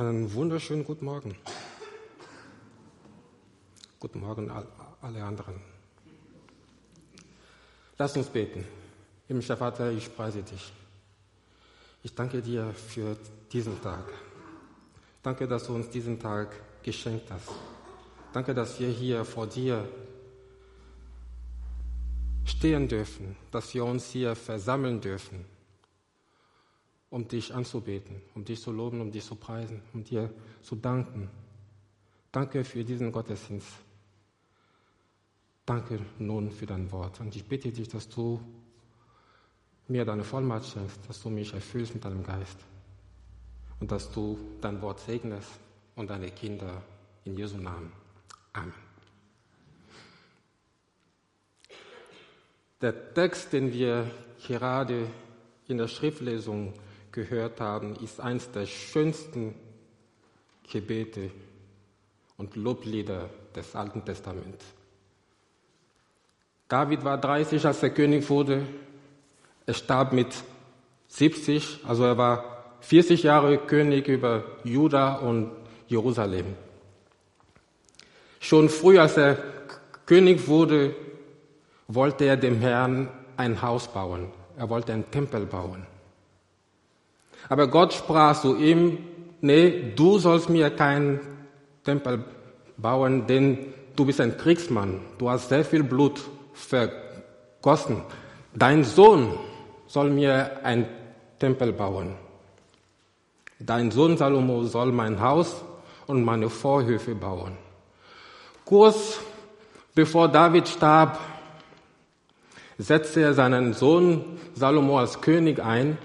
Einen wunderschönen guten Morgen. Guten Morgen, alle anderen. Lass uns beten. Himmlischer Vater, ich preise dich. Ich danke dir für diesen Tag. Danke, dass du uns diesen Tag geschenkt hast. Danke, dass wir hier vor dir stehen dürfen, dass wir uns hier versammeln dürfen, um dich anzubeten, um dich zu loben, um dich zu preisen, um dir zu danken. Danke für diesen Gottesdienst. Danke nun für dein Wort. Und ich bitte dich, dass du mir deine Vollmacht schenkst, dass du mich erfüllst mit deinem Geist und dass du dein Wort segnest und deine Kinder in Jesu Namen. Amen. Der Text, den wir gerade in der Schriftlesung gehört haben, ist eines der schönsten Gebete und Loblieder des Alten Testaments. David war 30, als er König wurde. Er starb mit 70, also er war 40 Jahre König über Juda und Jerusalem. Schon früh, als er König wurde, wollte er dem Herrn ein Haus bauen. Er wollte einen Tempel bauen. Aber Gott sprach zu ihm, nee, du sollst mir keinen Tempel bauen, denn du bist ein Kriegsmann. Du hast sehr viel Blut vergossen. Dein Sohn soll mir ein Tempel bauen. Dein Sohn Salomo soll mein Haus und meine Vorhöfe bauen. Kurz bevor David starb, setzte er seinen Sohn Salomo als König ein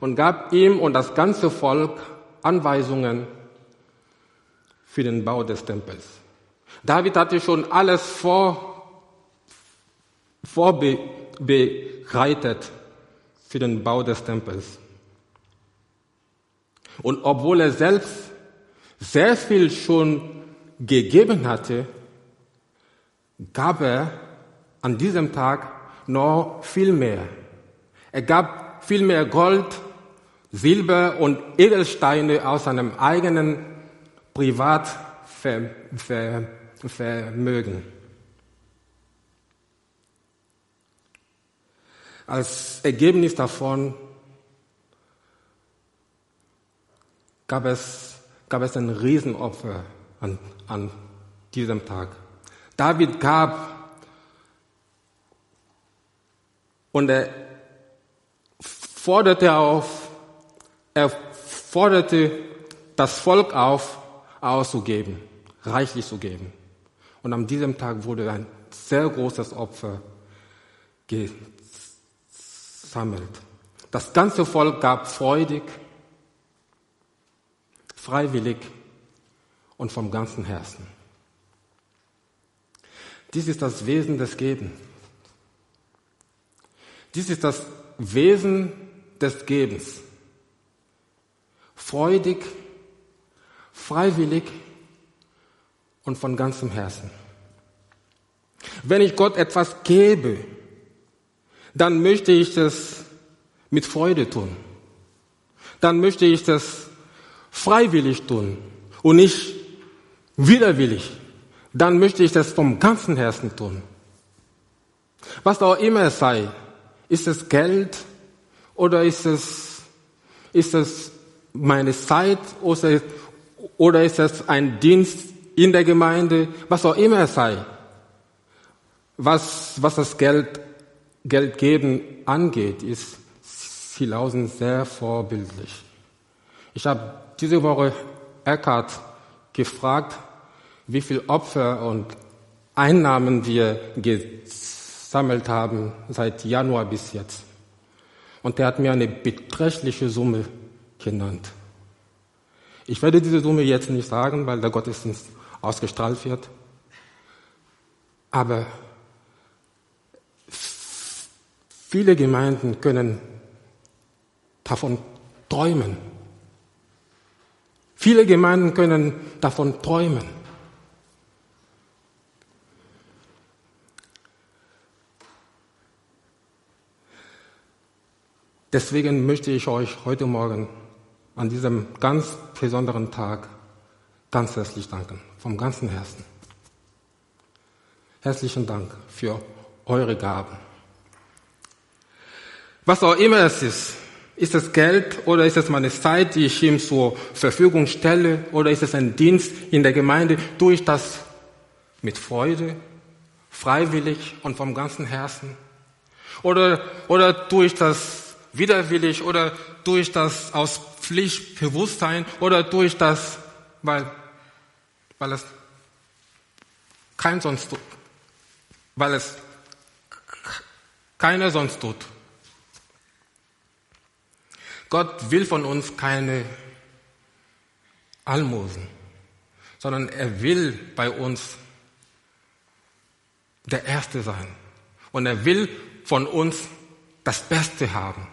und gab ihm und das ganze Volk Anweisungen für den Bau des Tempels. David hatte schon alles vor, vorbereitet für den Bau des Tempels. Und obwohl er selbst sehr viel schon gegeben hatte, gab er an diesem Tag noch viel mehr. Er gab viel mehr Gold, Silber und Edelsteine aus seinem eigenen Privatvermögen. Als Ergebnis davon gab es, gab es ein Riesenopfer an, an diesem Tag. David gab und er forderte auf, er forderte das Volk auf, auszugeben, reichlich zu geben. Und an diesem Tag wurde ein sehr großes Opfer gesammelt. Das ganze Volk gab freudig, freiwillig und vom ganzen Herzen. Dies ist das Wesen des Gebens. Dies ist das Wesen des Gebens freudig, freiwillig und von ganzem Herzen. Wenn ich Gott etwas gebe, dann möchte ich das mit Freude tun. Dann möchte ich das freiwillig tun und nicht widerwillig. Dann möchte ich das vom ganzen Herzen tun. Was auch immer es sei, ist es Geld oder ist es, ist es meine Zeit oder, ist es ein Dienst in der Gemeinde, was auch immer es sei, was, was das Geld, Geld geben angeht, ist Silausen sehr vorbildlich. Ich habe diese Woche Eckhart gefragt, wie viel Opfer und Einnahmen wir gesammelt haben seit Januar bis jetzt. Und er hat mir eine beträchtliche Summe genannt. Ich werde diese Summe jetzt nicht sagen, weil der Gottesdienst ausgestrahlt wird. Aber viele Gemeinden können davon träumen. Viele Gemeinden können davon träumen. Deswegen möchte ich euch heute Morgen an diesem ganz besonderen Tag ganz herzlich danken, vom ganzen Herzen. Herzlichen Dank für eure Gaben. Was auch immer es ist, ist es Geld oder ist es meine Zeit, die ich ihm zur Verfügung stelle oder ist es ein Dienst in der Gemeinde, tue ich das mit Freude, freiwillig und vom ganzen Herzen? Oder, oder tue ich das widerwillig oder tue ich das aus Pflichtbewusstsein oder tue ich das, weil, weil es kein sonst tut, weil es keiner sonst tut? Gott will von uns keine Almosen, sondern er will bei uns der Erste sein. Und er will von uns das Beste haben.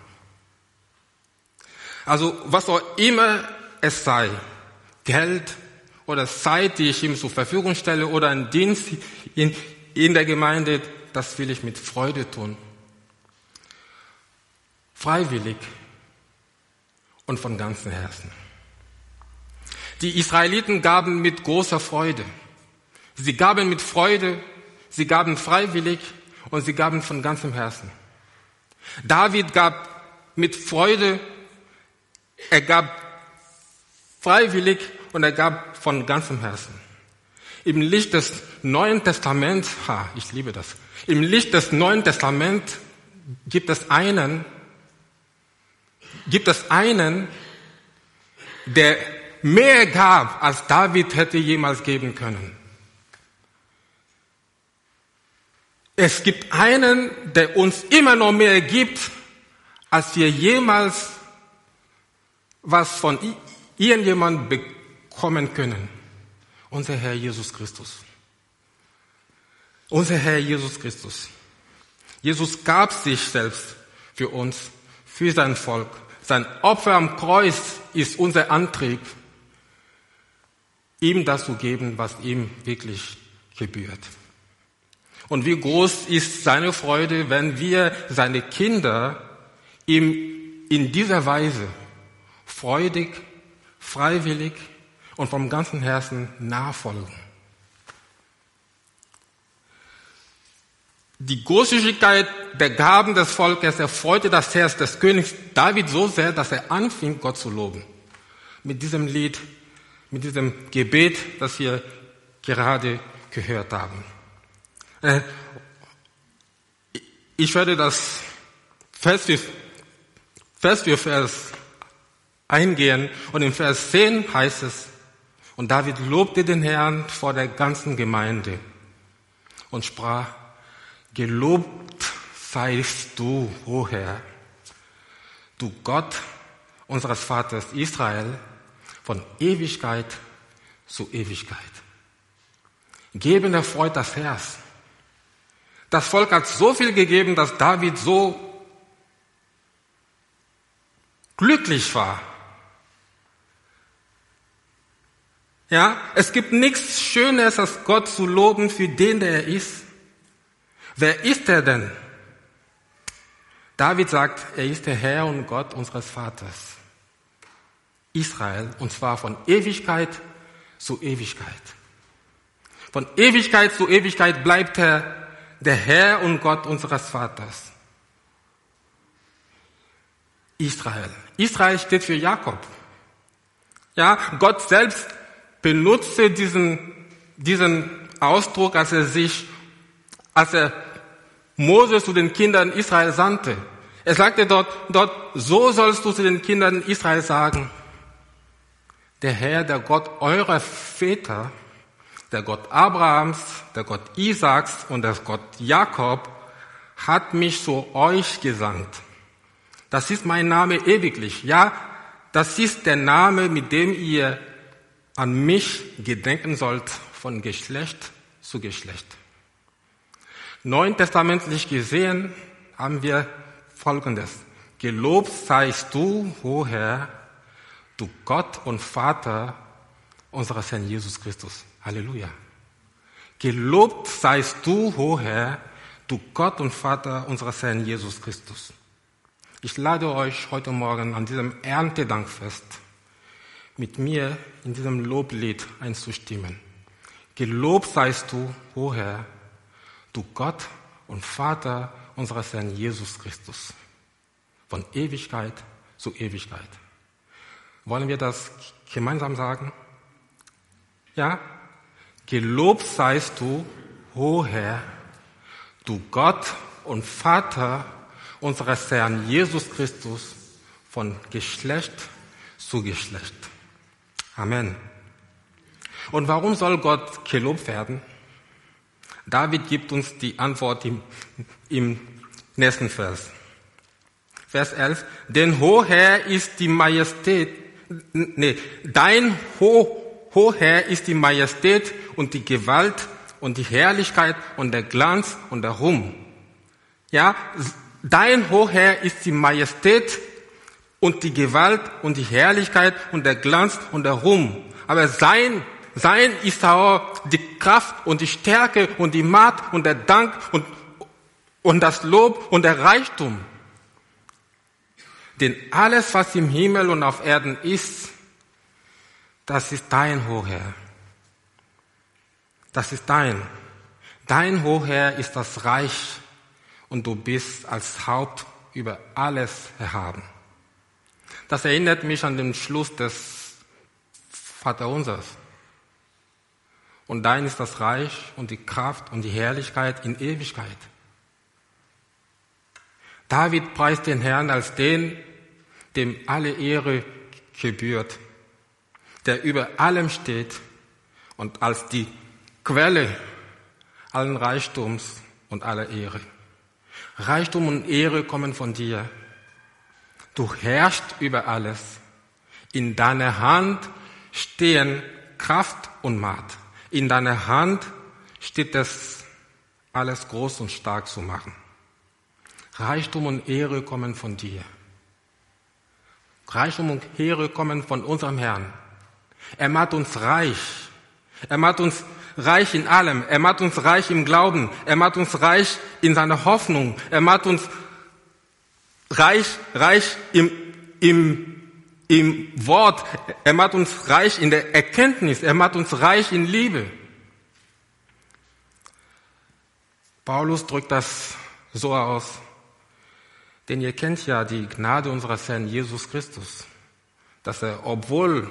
Also was auch immer es sei, Geld oder Zeit, die ich ihm zur Verfügung stelle oder ein Dienst in, in der Gemeinde, das will ich mit Freude tun. Freiwillig und von ganzem Herzen. Die Israeliten gaben mit großer Freude. Sie gaben mit Freude, sie gaben freiwillig und sie gaben von ganzem Herzen. David gab mit Freude, er gab freiwillig und er gab von ganzem Herzen. Im Licht des Neuen Testaments, ha, ich liebe das. Im Licht des Neuen Testaments gibt es einen, gibt es einen, der mehr gab, als David hätte jemals geben können. Es gibt einen, der uns immer noch mehr gibt, als wir jemals was von irgendjemand bekommen können. Unser Herr Jesus Christus. Unser Herr Jesus Christus. Jesus gab sich selbst für uns, für sein Volk. Sein Opfer am Kreuz ist unser Antrieb, ihm das zu geben, was ihm wirklich gebührt. Und wie groß ist seine Freude, wenn wir seine Kinder ihm in dieser Weise freudig, freiwillig und vom ganzen Herzen nachfolgen. Die Großzügigkeit der Gaben des Volkes erfreute das Herz des Königs David so sehr, dass er anfing, Gott zu loben. Mit diesem Lied, mit diesem Gebet, das wir gerade gehört haben. Äh, ich werde das Vers für, Vers für Vers eingehen und im Vers 10 heißt es, und David lobte den Herrn vor der ganzen Gemeinde und sprach, Gelobt seist du, o Herr, du Gott unseres Vaters Israel, von Ewigkeit zu Ewigkeit. Geben erfreut das Herz. Das Volk hat so viel gegeben, dass David so glücklich war. Ja, es gibt nichts Schönes, als Gott zu loben für den, der er ist. Wer ist er denn? David sagt, er ist der Herr und Gott unseres Vaters. Israel, und zwar von Ewigkeit zu Ewigkeit. Von Ewigkeit zu Ewigkeit bleibt er der Herr und Gott unseres Vaters. Israel. Israel steht für Jakob. Ja, Gott selbst benutzte diesen, diesen Ausdruck, als er sich, als er Moses zu den Kindern Israel sandte. Er sagte dort, dort, so sollst du zu den Kindern Israel sagen, der Herr, der Gott eurer Väter, der Gott Abrahams, der Gott Isaaks und der Gott Jakob hat mich zu euch gesandt. Das ist mein Name ewiglich. Ja, das ist der Name, mit dem ihr an mich gedenken sollt von Geschlecht zu Geschlecht. Neuntestamentlich gesehen haben wir Folgendes. Gelobt seist du, o Herr, du Gott und Vater unseres Herrn Jesus Christus. Halleluja. Gelobt seist du, o Herr, du Gott und Vater unseres Herrn Jesus Christus. Ich lade euch heute Morgen an diesem Erntedankfest mit mir in diesem Loblied einzustimmen. Gelobt seist du, o Herr, du Gott und Vater unseres Herrn Jesus Christus, von Ewigkeit zu Ewigkeit. Wollen wir das gemeinsam sagen? Ja? Gelobt seist du, o Herr, du Gott und Vater unseres Herrn Jesus Christus, von Geschlecht zu Geschlecht. Amen. Und warum soll Gott gelobt werden? David gibt uns die Antwort im, im nächsten Vers. Vers 11. Denn hoher ist die Majestät, nee, dein Ho, hoher ist die Majestät und die Gewalt und die Herrlichkeit und der Glanz und der Ruhm. Ja, dein hoher ist die Majestät und die Gewalt und die Herrlichkeit und der Glanz und der Ruhm. Aber sein sein ist auch die Kraft und die Stärke und die Macht und der Dank und, und das Lob und der Reichtum. Denn alles, was im Himmel und auf Erden ist, das ist dein Hoher. Das ist dein. Dein Hoher ist das Reich und du bist als Haupt über alles erhaben. Das erinnert mich an den Schluss des Vaterunsers. Und dein ist das Reich und die Kraft und die Herrlichkeit in Ewigkeit. David preist den Herrn als den, dem alle Ehre gebührt, der über allem steht und als die Quelle allen Reichtums und aller Ehre. Reichtum und Ehre kommen von dir. Du herrschst über alles. In deiner Hand stehen Kraft und Macht. In deiner Hand steht es, alles groß und stark zu machen. Reichtum und Ehre kommen von dir. Reichtum und Ehre kommen von unserem Herrn. Er macht uns reich. Er macht uns reich in allem. Er macht uns reich im Glauben. Er macht uns reich in seiner Hoffnung. Er macht uns reich, reich im, im im Wort. Er macht uns reich in der Erkenntnis. Er macht uns reich in Liebe. Paulus drückt das so aus. Denn ihr kennt ja die Gnade unseres Herrn Jesus Christus, dass er, obwohl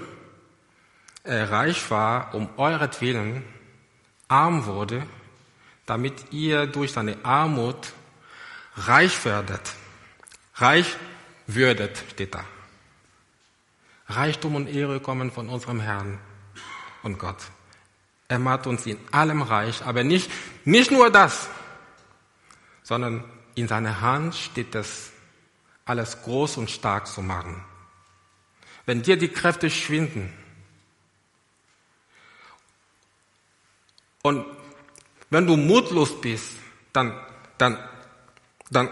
er reich war, um euretwillen arm wurde, damit ihr durch seine Armut reich werdet. Reich würdet, steht da. Reichtum und Ehre kommen von unserem Herrn und Gott. Er macht uns in allem reich, aber nicht, nicht nur das, sondern in seiner Hand steht es, alles groß und stark zu machen. Wenn dir die Kräfte schwinden und wenn du mutlos bist, dann, dann, dann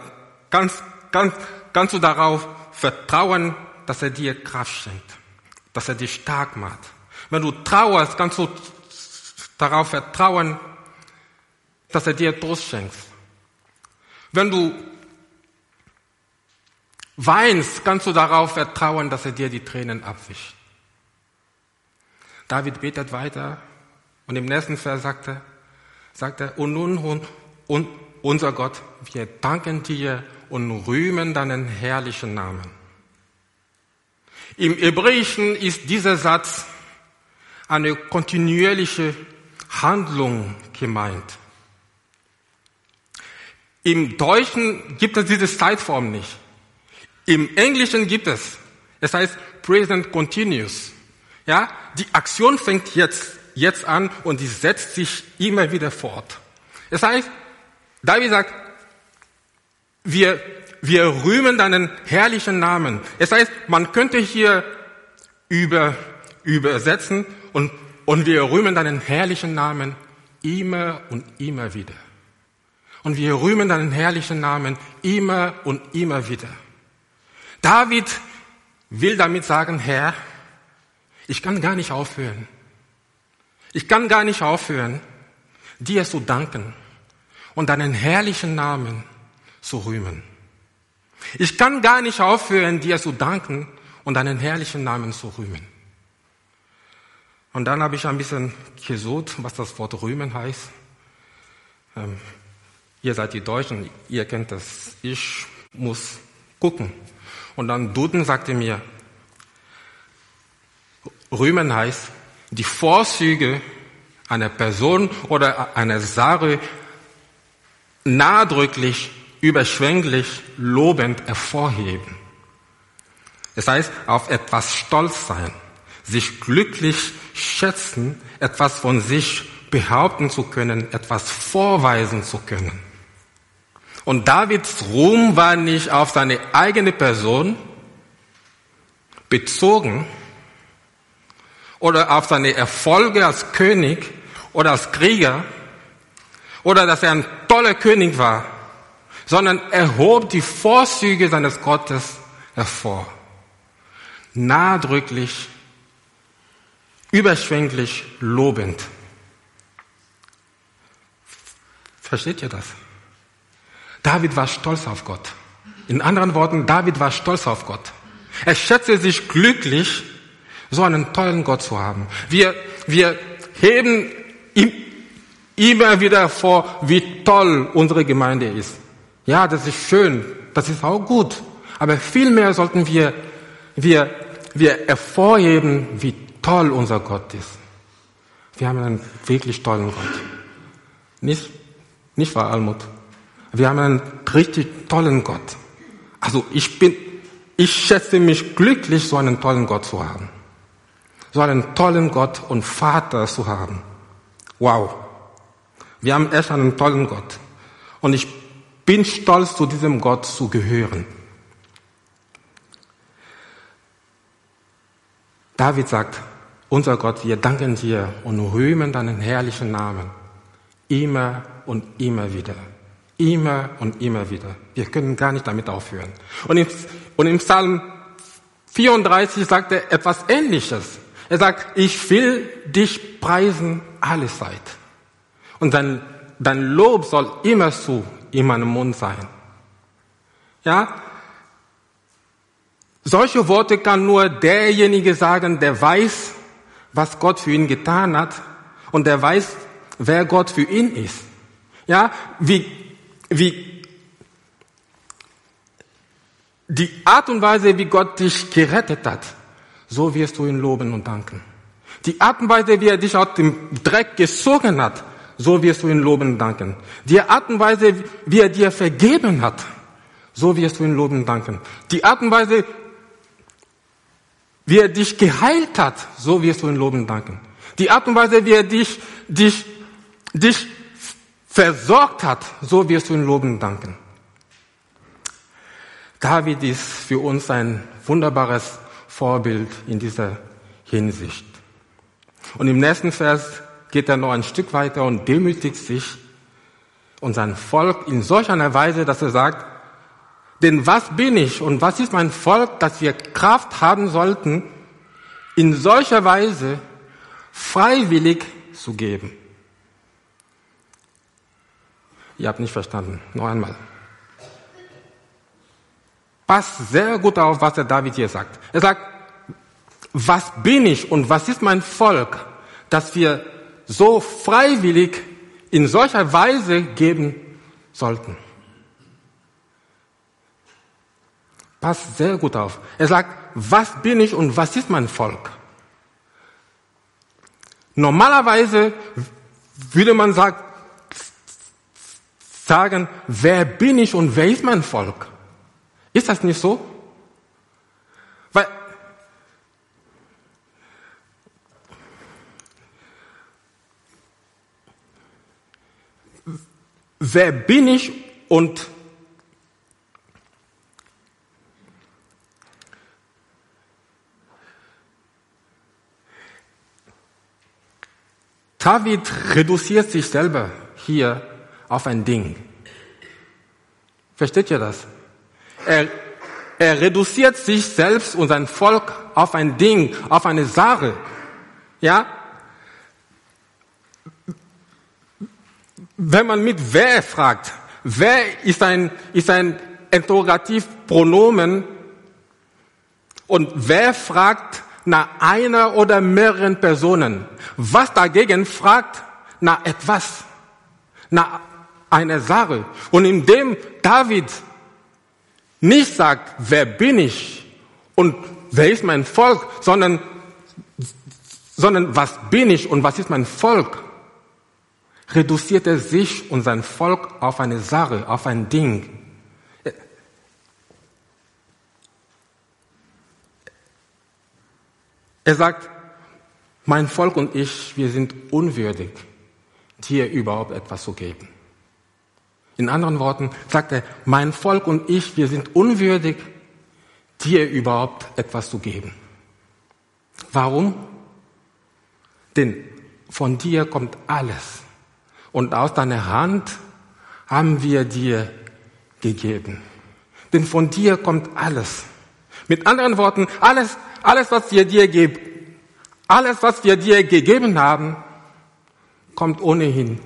kannst, kannst, kannst du darauf vertrauen, dass er dir Kraft schenkt, dass er dich stark macht. Wenn du trauerst, kannst du darauf vertrauen, dass er dir Trost schenkt. Wenn du weinst, kannst du darauf vertrauen, dass er dir die Tränen abwischt. David betet weiter und im nächsten Vers sagt er, sagt er, und nun, und, und unser Gott, wir danken dir und rühmen deinen herrlichen Namen. Im Hebräischen ist dieser Satz eine kontinuierliche Handlung gemeint. Im Deutschen gibt es diese Zeitform nicht. Im Englischen gibt es. Es heißt Present Continuous. Ja, die Aktion fängt jetzt, jetzt an und die setzt sich immer wieder fort. Es heißt, David sagt, wir wir rühmen deinen herrlichen Namen. Es heißt, man könnte hier über, übersetzen und, und wir rühmen deinen herrlichen Namen immer und immer wieder. Und wir rühmen deinen herrlichen Namen immer und immer wieder. David will damit sagen, Herr, ich kann gar nicht aufhören. Ich kann gar nicht aufhören, dir zu danken und deinen herrlichen Namen zu rühmen. Ich kann gar nicht aufhören, dir zu danken und deinen herrlichen Namen zu rühmen. Und dann habe ich ein bisschen gesucht, was das Wort rühmen heißt. Ähm, ihr seid die Deutschen, ihr kennt das. Ich muss gucken. Und dann Duden sagte mir, rühmen heißt, die Vorzüge einer Person oder einer Sache nachdrücklich, überschwänglich, lobend hervorheben. Das heißt, auf etwas stolz sein, sich glücklich schätzen, etwas von sich behaupten zu können, etwas vorweisen zu können. Und Davids Ruhm war nicht auf seine eigene Person bezogen oder auf seine Erfolge als König oder als Krieger oder dass er ein toller König war, sondern er hob die Vorzüge seines Gottes hervor. Nachdrücklich, überschwänglich, lobend. Versteht ihr das? David war stolz auf Gott. In anderen Worten, David war stolz auf Gott. Er schätzte sich glücklich, so einen tollen Gott zu haben. Wir, wir heben ihm immer wieder vor, wie toll unsere Gemeinde ist. Ja, das ist schön, das ist auch gut. Aber vielmehr sollten wir, wir, wir hervorheben, wie toll unser Gott ist. Wir haben einen wirklich tollen Gott. Nicht, nicht wahr, Almut? Wir haben einen richtig tollen Gott. Also ich bin, ich schätze mich glücklich, so einen tollen Gott zu haben. So einen tollen Gott und Vater zu haben. Wow. Wir haben echt einen tollen Gott. Und ich bin stolz, zu diesem Gott zu gehören. David sagt, unser Gott, wir danken dir und rühmen deinen herrlichen Namen. Immer und immer wieder. Immer und immer wieder. Wir können gar nicht damit aufhören. Und im, und im Psalm 34 sagt er etwas Ähnliches. Er sagt, ich will dich preisen alle Zeit. Und dein, dein Lob soll immer so in meinem Mund sein. Ja? Solche Worte kann nur derjenige sagen, der weiß, was Gott für ihn getan hat und der weiß, wer Gott für ihn ist. Ja, wie, wie, die Art und Weise, wie Gott dich gerettet hat, so wirst du ihn loben und danken. Die Art und Weise, wie er dich aus dem Dreck gezogen hat, so wirst du ihn loben danken. Die Art und Weise, wie er dir vergeben hat, so wirst du ihn loben danken. Die Art und Weise, wie er dich geheilt hat, so wirst du ihn loben danken. Die Art und Weise, wie er dich, dich, dich versorgt hat, so wirst du ihn loben danken. David ist für uns ein wunderbares Vorbild in dieser Hinsicht. Und im nächsten Vers geht er noch ein Stück weiter und demütigt sich und sein Volk in solch einer Weise, dass er sagt, denn was bin ich und was ist mein Volk, dass wir Kraft haben sollten, in solcher Weise freiwillig zu geben? Ihr habt nicht verstanden. Noch einmal. Passt sehr gut auf, was der David hier sagt. Er sagt, was bin ich und was ist mein Volk, dass wir so freiwillig in solcher Weise geben sollten? Passt sehr gut auf. Er sagt, was bin ich und was ist mein Volk? Normalerweise würde man sagen, wer bin ich und wer ist mein Volk? Ist das nicht so? Weil wer bin ich und David reduziert sich selber hier auf ein Ding. Versteht ihr das? Er, er reduziert sich selbst und sein Volk auf ein Ding, auf eine Sache. Ja? Wenn man mit wer fragt, wer ist ein, ist ein Interrogativpronomen und wer fragt nach einer oder mehreren Personen. Was dagegen fragt nach etwas, nach einer Sache. Und indem David nicht sagt, wer bin ich und wer ist mein Volk, sondern, sondern was bin ich und was ist mein Volk, reduziert er sich und sein Volk auf eine Sache, auf ein Ding. Er sagt, mein Volk und ich, wir sind unwürdig, dir überhaupt etwas zu geben. In anderen Worten sagt er, mein Volk und ich, wir sind unwürdig, dir überhaupt etwas zu geben. Warum? Denn von dir kommt alles. Und aus deiner Hand haben wir dir gegeben. Denn von dir kommt alles. Mit anderen Worten, alles, alles, was wir dir geben, alles, was wir dir gegeben haben, kommt ohnehin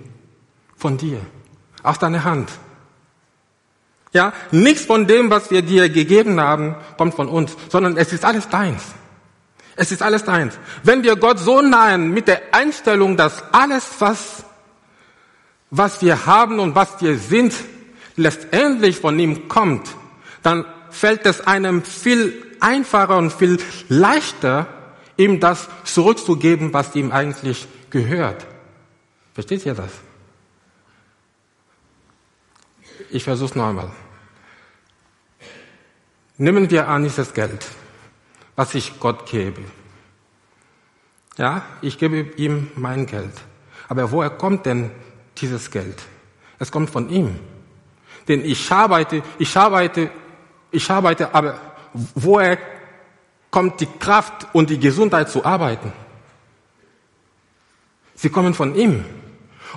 von dir, aus deiner Hand. Ja, nichts von dem, was wir dir gegeben haben, kommt von uns, sondern es ist alles deins. Es ist alles deins. Wenn wir Gott so nahen mit der Einstellung, dass alles, was, was wir haben und was wir sind, letztendlich von ihm kommt, dann fällt es einem viel einfacher und viel leichter, ihm das zurückzugeben, was ihm eigentlich gehört. Versteht ihr das? Ich versuche noch einmal. Nehmen wir an dieses Geld, was ich Gott gebe. Ja, ich gebe ihm mein Geld. Aber woher kommt denn dieses Geld? Es kommt von ihm. Denn ich arbeite, ich arbeite, ich arbeite, aber woher kommt die Kraft und die Gesundheit zu arbeiten? Sie kommen von ihm.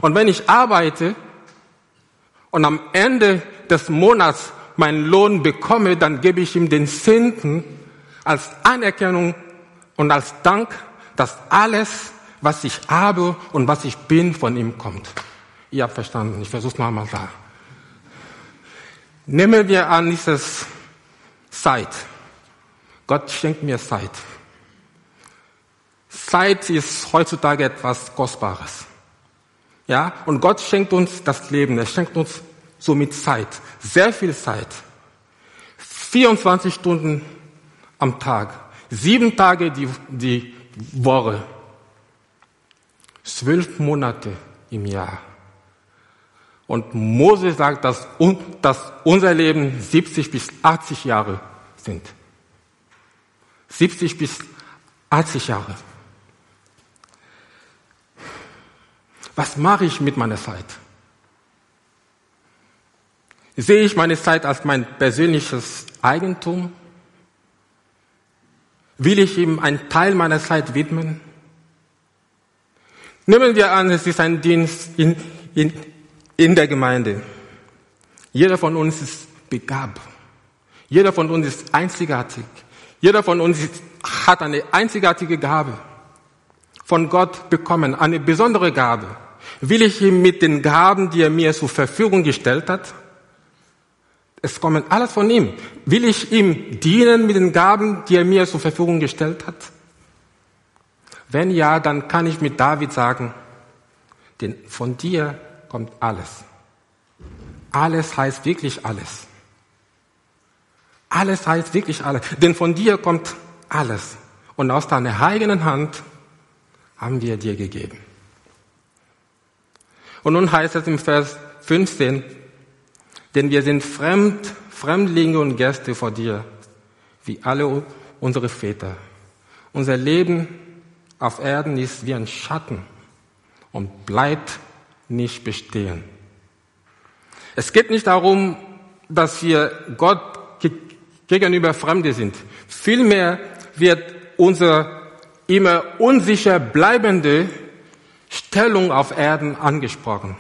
Und wenn ich arbeite und am Ende des Monats meinen Lohn bekomme, dann gebe ich ihm den Zehnten als Anerkennung und als Dank, dass alles, was ich habe und was ich bin, von ihm kommt. Ihr habt verstanden. Ich versuche es nochmal da. Nehmen wir an dieses Zeit. Gott schenkt mir Zeit. Zeit ist heutzutage etwas Kostbares. Ja, und Gott schenkt uns das Leben. Er schenkt uns somit Zeit. Sehr viel Zeit. 24 Stunden am Tag. Sieben Tage die, die Woche. Zwölf Monate im Jahr. Und Mose sagt, dass, dass unser Leben 70 bis 80 Jahre sind. 70 bis 80 Jahre. Was mache ich mit meiner Zeit? Sehe ich meine Zeit als mein persönliches Eigentum? Will ich ihm einen Teil meiner Zeit widmen? Nehmen wir an, es ist ein Dienst in, in, in der Gemeinde. Jeder von uns ist begabt. Jeder von uns ist einzigartig. Jeder von uns hat eine einzigartige Gabe von Gott bekommen, eine besondere Gabe. Will ich ihm mit den Gaben, die er mir zur Verfügung gestellt hat, es kommen alles von ihm. Will ich ihm dienen mit den Gaben, die er mir zur Verfügung gestellt hat? Wenn ja, dann kann ich mit David sagen, denn von dir kommt alles. Alles heißt wirklich alles. Alles heißt wirklich alles. Denn von dir kommt alles. Und aus deiner eigenen Hand haben wir dir gegeben. Und nun heißt es im Vers 15, denn wir sind fremd, Fremdlinge und Gäste vor dir, wie alle unsere Väter. Unser Leben auf Erden ist wie ein Schatten und bleibt nicht bestehen. Es geht nicht darum, dass wir Gott gegenüber Fremde sind. Vielmehr wird unsere immer unsicher bleibende Stellung auf Erden angesprochen.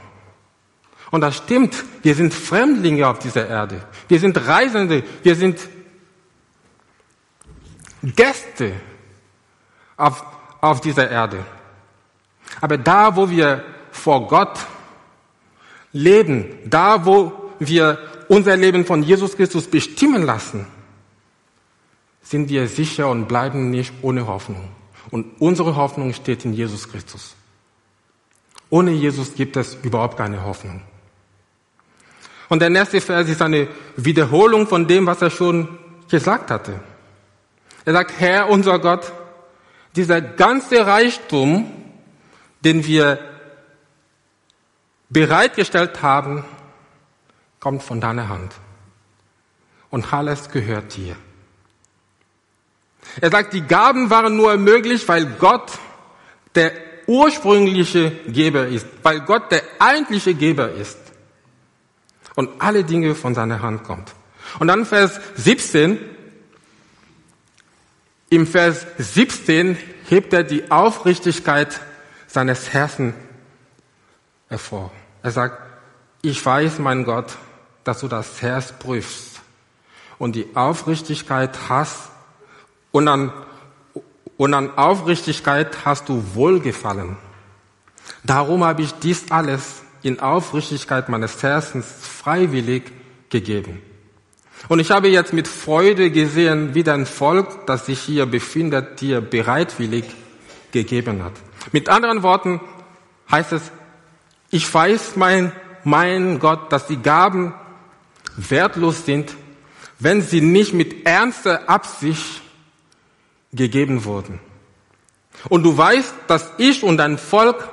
Und das stimmt, wir sind Fremdlinge auf dieser Erde. Wir sind Reisende, wir sind Gäste auf, auf dieser Erde. Aber da, wo wir vor Gott leben, da, wo wir unser Leben von Jesus Christus bestimmen lassen, sind wir sicher und bleiben nicht ohne Hoffnung. Und unsere Hoffnung steht in Jesus Christus. Ohne Jesus gibt es überhaupt keine Hoffnung. Und der nächste Vers ist eine Wiederholung von dem, was er schon gesagt hatte. Er sagt, Herr unser Gott, dieser ganze Reichtum, den wir bereitgestellt haben, kommt von deiner Hand. Und alles gehört dir. Er sagt, die Gaben waren nur möglich, weil Gott der ursprüngliche Geber ist, weil Gott der eigentliche Geber ist und alle Dinge von seiner Hand kommt. Und dann Vers 17, im Vers 17 hebt er die Aufrichtigkeit seines Herzens hervor. Er sagt, ich weiß, mein Gott, dass du das Herz prüfst und die Aufrichtigkeit hast und an, und an Aufrichtigkeit hast du Wohlgefallen. Darum habe ich dies alles in Aufrichtigkeit meines Herzens freiwillig gegeben. Und ich habe jetzt mit Freude gesehen, wie dein Volk, das sich hier befindet, dir bereitwillig gegeben hat. Mit anderen Worten heißt es, ich weiß, mein, mein Gott, dass die Gaben wertlos sind, wenn sie nicht mit ernster Absicht gegeben wurden. Und du weißt, dass ich und dein Volk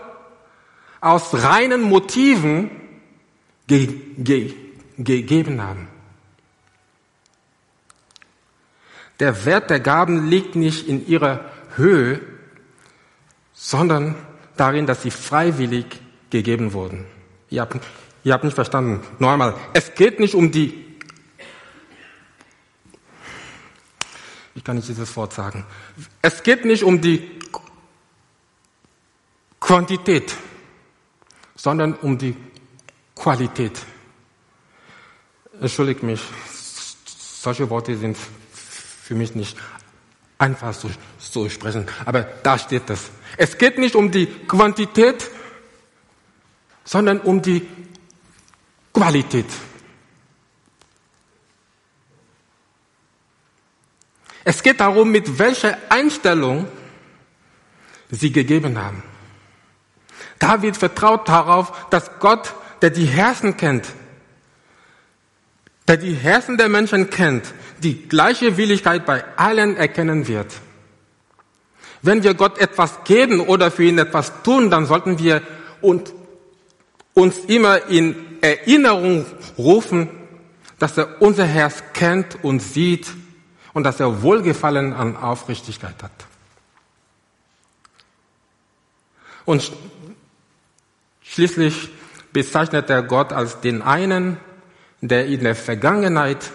aus reinen Motiven ge ge gegeben haben. Der Wert der Gaben liegt nicht in ihrer Höhe, sondern darin, dass sie freiwillig gegeben wurden. Ihr habt, ihr habt nicht verstanden. Noch einmal. Es geht nicht um die, wie kann ich dieses Wort sagen? Es geht nicht um die Quantität, sondern um die Qualität. Entschuldigt mich, solche Worte sind für mich nicht einfach so, so sprechen, aber da steht das. Es geht nicht um die Quantität, sondern um die Qualität. Es geht darum, mit welcher Einstellung sie gegeben haben. David vertraut darauf, dass Gott, der die Herzen kennt, der die Herzen der Menschen kennt, die gleiche Willigkeit bei allen erkennen wird. Wenn wir Gott etwas geben oder für ihn etwas tun, dann sollten wir uns immer in Erinnerung rufen, dass er unser Herz kennt und sieht und dass er Wohlgefallen an Aufrichtigkeit hat. Und schließlich bezeichnet er Gott als den einen, der in der Vergangenheit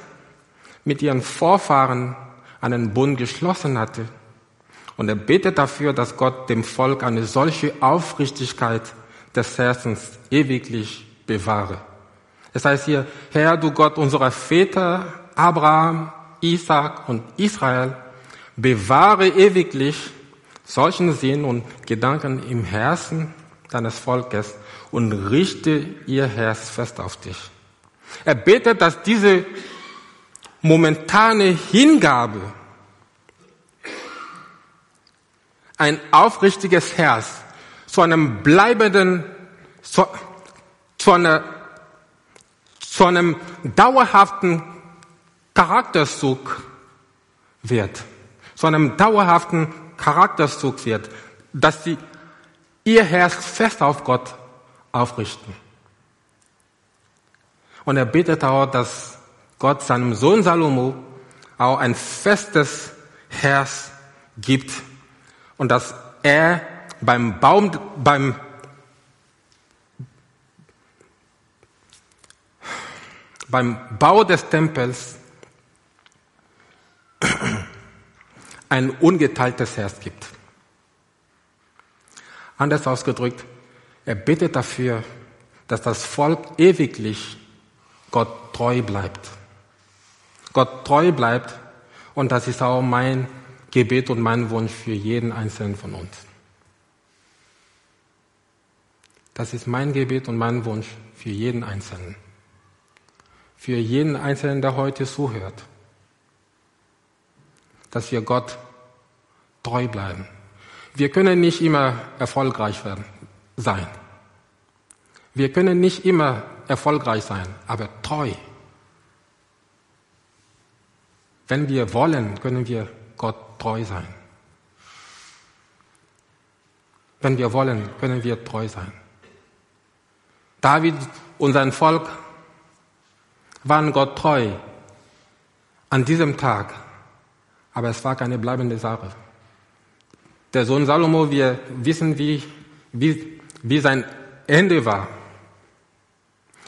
mit ihren Vorfahren einen Bund geschlossen hatte. Und er betet dafür, dass Gott dem Volk eine solche Aufrichtigkeit des Herzens ewiglich bewahre. Es heißt hier, Herr, du Gott unserer Väter, Abraham, Isaac und Israel, bewahre ewiglich solchen Sinn und Gedanken im Herzen deines Volkes und richte ihr Herz fest auf dich. Er betet, dass diese momentane Hingabe, ein aufrichtiges Herz zu einem bleibenden, zu, zu, einer, zu einem dauerhaften Charakterzug wird, zu einem dauerhaften Charakterzug wird, dass sie ihr Herz fest auf Gott aufrichten. Und er betet auch, dass Gott seinem Sohn Salomo auch ein festes Herz gibt und dass er beim Baum, beim beim Bau des Tempels ein ungeteiltes Herz gibt. Anders ausgedrückt, er bittet dafür, dass das Volk ewiglich Gott treu bleibt. Gott treu bleibt. Und das ist auch mein Gebet und mein Wunsch für jeden Einzelnen von uns. Das ist mein Gebet und mein Wunsch für jeden Einzelnen. Für jeden Einzelnen, der heute zuhört. dass wir Gott treu bleiben. Wir können nicht immer erfolgreich werden, sein. Wir können nicht immer erfolgreich sein, aber treu. Wenn wir wollen, können wir Gott treu sein. Wenn wir wollen, können wir treu sein. David und sein Volk waren Gott treu an diesem Tag, aber es war keine bleibende Sache. Der Sohn Salomo, wir wissen, wie, wie, wie sein Ende war.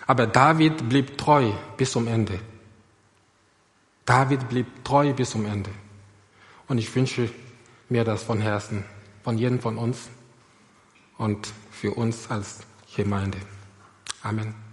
Aber David blieb treu bis zum Ende. David blieb treu bis zum Ende. Und ich wünsche mir das von Herzen, von jedem von uns und für uns als Gemeinde. Amen.